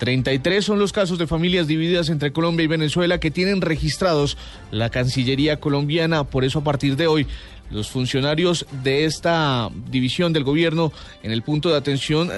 33 son los casos de familias divididas entre Colombia y Venezuela que tienen registrados la Cancillería colombiana. Por eso, a partir de hoy, los funcionarios de esta división del gobierno en el punto de atención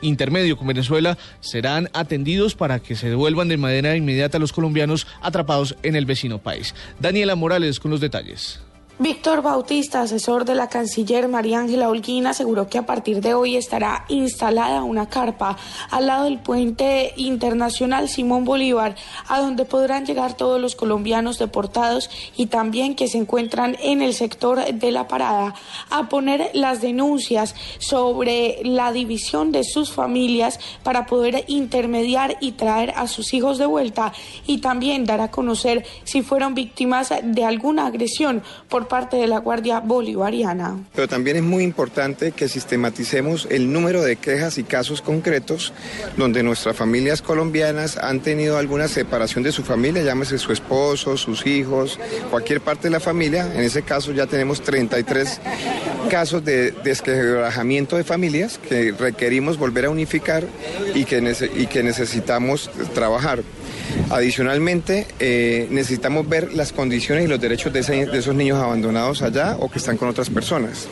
intermedio con Venezuela serán atendidos para que se devuelvan de manera inmediata a los colombianos atrapados en el vecino país. Daniela Morales con los detalles. Víctor Bautista, asesor de la canciller María Ángela Holguín, aseguró que a partir de hoy estará instalada una carpa al lado del puente internacional Simón Bolívar, a donde podrán llegar todos los colombianos deportados y también que se encuentran en el sector de la parada a poner las denuncias sobre la división de sus familias para poder intermediar y traer a sus hijos de vuelta y también dar a conocer si fueron víctimas de alguna agresión por parte de la Guardia Bolivariana. Pero también es muy importante que sistematicemos el número de quejas y casos concretos donde nuestras familias colombianas han tenido alguna separación de su familia, llámese su esposo, sus hijos, cualquier parte de la familia. En ese caso ya tenemos 33 casos de desquebrajamiento de familias que requerimos volver a unificar y que, y que necesitamos trabajar. Adicionalmente, eh, necesitamos ver las condiciones y los derechos de, esos niños abandonados allá o que están con otras personas.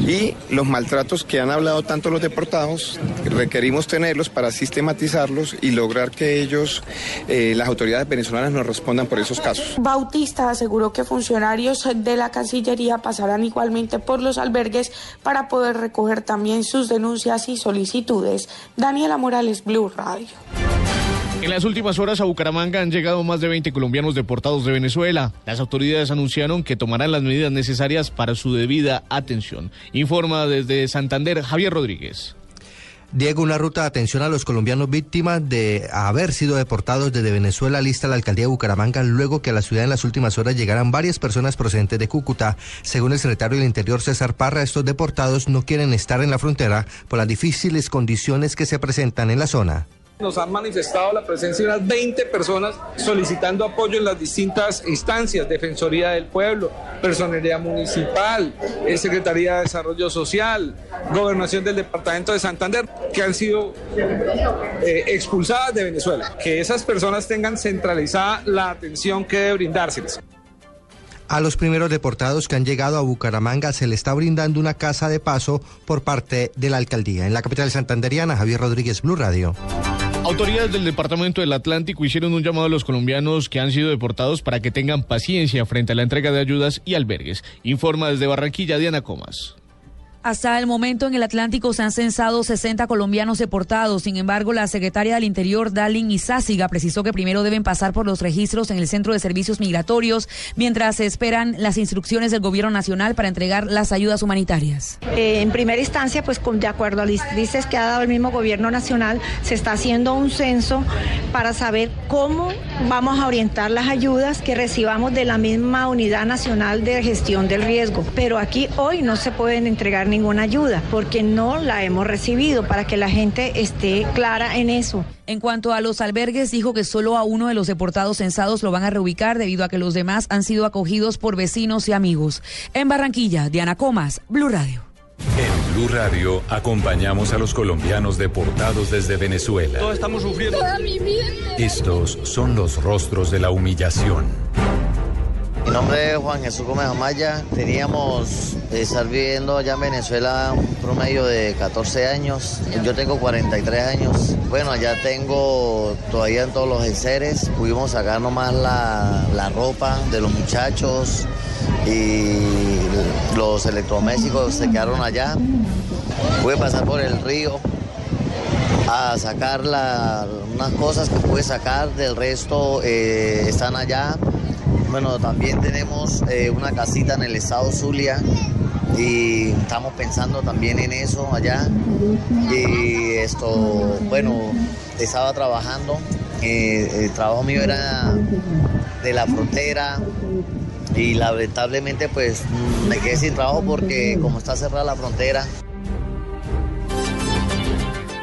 Y los maltratos que han hablado tanto los deportados, requerimos tenerlos para sistematizarlos y lograr que ellos, eh, las autoridades venezolanas, nos respondan por esos casos. Bautista aseguró que funcionarios de la Cancillería pasarán igualmente por los albergues para poder recoger también sus denuncias y solicitudes. Daniela Morales, Blue Radio. En las últimas horas a Bucaramanga han llegado más de 20 colombianos deportados de Venezuela. Las autoridades anunciaron que tomarán las medidas necesarias para su debida atención. Informa desde Santander Javier Rodríguez. Diego, una ruta de atención a los colombianos víctimas de haber sido deportados desde Venezuela lista la alcaldía de Bucaramanga luego que a la ciudad en las últimas horas llegaran varias personas procedentes de Cúcuta. Según el secretario del Interior César Parra, estos deportados no quieren estar en la frontera por las difíciles condiciones que se presentan en la zona. Nos han manifestado la presencia de unas 20 personas solicitando apoyo en las distintas instancias, Defensoría del Pueblo, Personería Municipal, eh, Secretaría de Desarrollo Social, Gobernación del Departamento de Santander, que han sido eh, expulsadas de Venezuela. Que esas personas tengan centralizada la atención que debe brindárseles. A los primeros deportados que han llegado a Bucaramanga se le está brindando una casa de paso por parte de la alcaldía. En la capital santanderiana, Javier Rodríguez, Blue Radio. Autoridades del Departamento del Atlántico hicieron un llamado a los colombianos que han sido deportados para que tengan paciencia frente a la entrega de ayudas y albergues. Informa desde Barranquilla Diana Comas. Hasta el momento en el Atlántico se han censado 60 colombianos deportados. Sin embargo, la secretaria del Interior, Dalin Izáciga, precisó que primero deben pasar por los registros en el Centro de Servicios Migratorios mientras se esperan las instrucciones del Gobierno Nacional para entregar las ayudas humanitarias. Eh, en primera instancia, pues de acuerdo a las dices que ha dado el mismo Gobierno Nacional, se está haciendo un censo para saber cómo vamos a orientar las ayudas que recibamos de la misma Unidad Nacional de Gestión del Riesgo. Pero aquí hoy no se pueden entregar ninguna ayuda porque no la hemos recibido para que la gente esté clara en eso. En cuanto a los albergues, dijo que solo a uno de los deportados censados lo van a reubicar debido a que los demás han sido acogidos por vecinos y amigos. En Barranquilla, Diana Comas, Blue Radio. En Blue Radio acompañamos a los colombianos deportados desde Venezuela. Todos estamos sufriendo. Estos son los rostros de la humillación mi nombre es Juan Jesús Gómez Amaya. Teníamos estar viviendo allá en Venezuela un promedio de 14 años. Yo tengo 43 años. Bueno, allá tengo todavía en todos los enseres. Pudimos sacar nomás la, la ropa de los muchachos y los electrodomésticos se quedaron allá. Pude pasar por el río a sacar unas cosas que pude sacar, del resto eh, están allá. Bueno, también tenemos eh, una casita en el estado Zulia y estamos pensando también en eso allá. Y esto, bueno, estaba trabajando, eh, el trabajo mío era de la frontera y lamentablemente pues me quedé sin trabajo porque como está cerrada la frontera.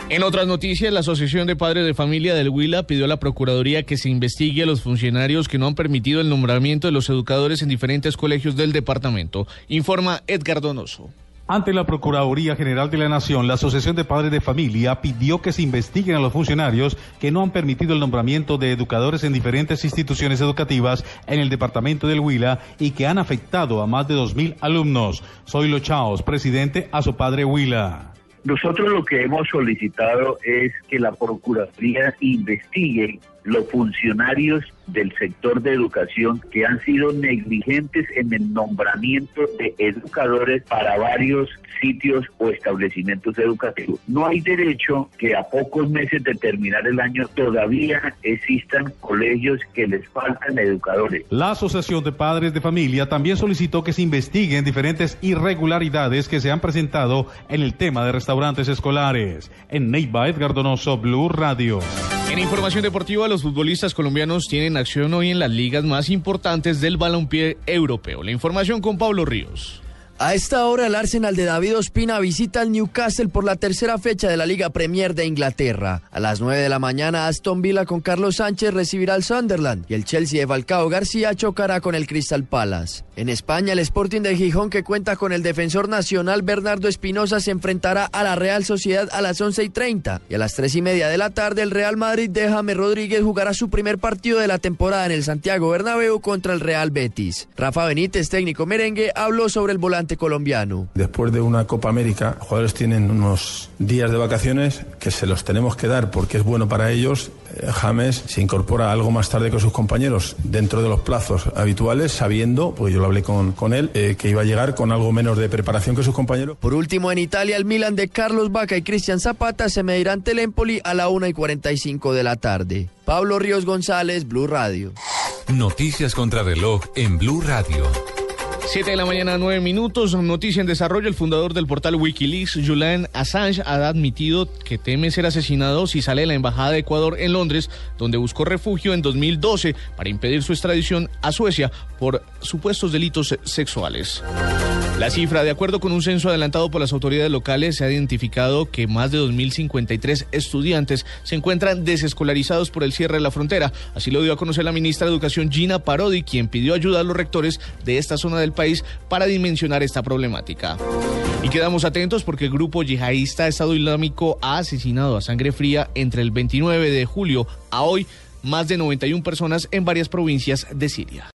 En otras noticias, la Asociación de Padres de Familia del Huila pidió a la Procuraduría que se investigue a los funcionarios que no han permitido el nombramiento de los educadores en diferentes colegios del departamento. Informa Edgar Donoso. Ante la Procuraduría General de la Nación, la Asociación de Padres de Familia pidió que se investiguen a los funcionarios que no han permitido el nombramiento de educadores en diferentes instituciones educativas en el departamento del Huila y que han afectado a más de 2.000 alumnos. Soy Lo Chaos, presidente a su padre Huila. Nosotros lo que hemos solicitado es que la Procuraduría investigue los funcionarios del sector de educación que han sido negligentes en el nombramiento de educadores para varios sitios o establecimientos educativos. No hay derecho que a pocos meses de terminar el año todavía existan colegios que les faltan educadores. La Asociación de Padres de Familia también solicitó que se investiguen diferentes irregularidades que se han presentado en el tema de restaurantes escolares. En Neiva, Edgar Donoso, Blue Radio. En información deportiva, los futbolistas colombianos tienen acción hoy en las ligas más importantes del balompié europeo. La información con Pablo Ríos. A esta hora el Arsenal de David Ospina visita al Newcastle por la tercera fecha de la Liga Premier de Inglaterra. A las 9 de la mañana Aston Villa con Carlos Sánchez recibirá al Sunderland y el Chelsea de Falcao García chocará con el Crystal Palace. En España el Sporting de Gijón que cuenta con el defensor nacional Bernardo Espinosa se enfrentará a la Real Sociedad a las 11 y 30 y a las 3 y media de la tarde el Real Madrid de James Rodríguez jugará su primer partido de la temporada en el Santiago Bernabéu contra el Real Betis. Rafa Benítez, técnico merengue, habló sobre el volante colombiano. Después de una Copa América, los jugadores tienen unos días de vacaciones que se los tenemos que dar porque es bueno para ellos. Eh, James se incorpora algo más tarde que sus compañeros dentro de los plazos habituales, sabiendo, pues yo lo hablé con, con él, eh, que iba a llegar con algo menos de preparación que sus compañeros. Por último, en Italia, el Milan de Carlos Vaca y Cristian Zapata se medirán ante el Empoli a la 1 y 45 de la tarde. Pablo Ríos González, Blue Radio. Noticias contra reloj en Blue Radio. 7 de la mañana, 9 minutos. Noticia en desarrollo. El fundador del portal Wikileaks, Julian Assange, ha admitido que teme ser asesinado si sale de la Embajada de Ecuador en Londres, donde buscó refugio en 2012 para impedir su extradición a Suecia por supuestos delitos sexuales. La cifra, de acuerdo con un censo adelantado por las autoridades locales, se ha identificado que más de 2.053 estudiantes se encuentran desescolarizados por el cierre de la frontera. Así lo dio a conocer la ministra de Educación Gina Parodi, quien pidió ayuda a los rectores de esta zona del país para dimensionar esta problemática. Y quedamos atentos porque el grupo yihadista Estado Islámico ha asesinado a sangre fría entre el 29 de julio a hoy más de 91 personas en varias provincias de Siria.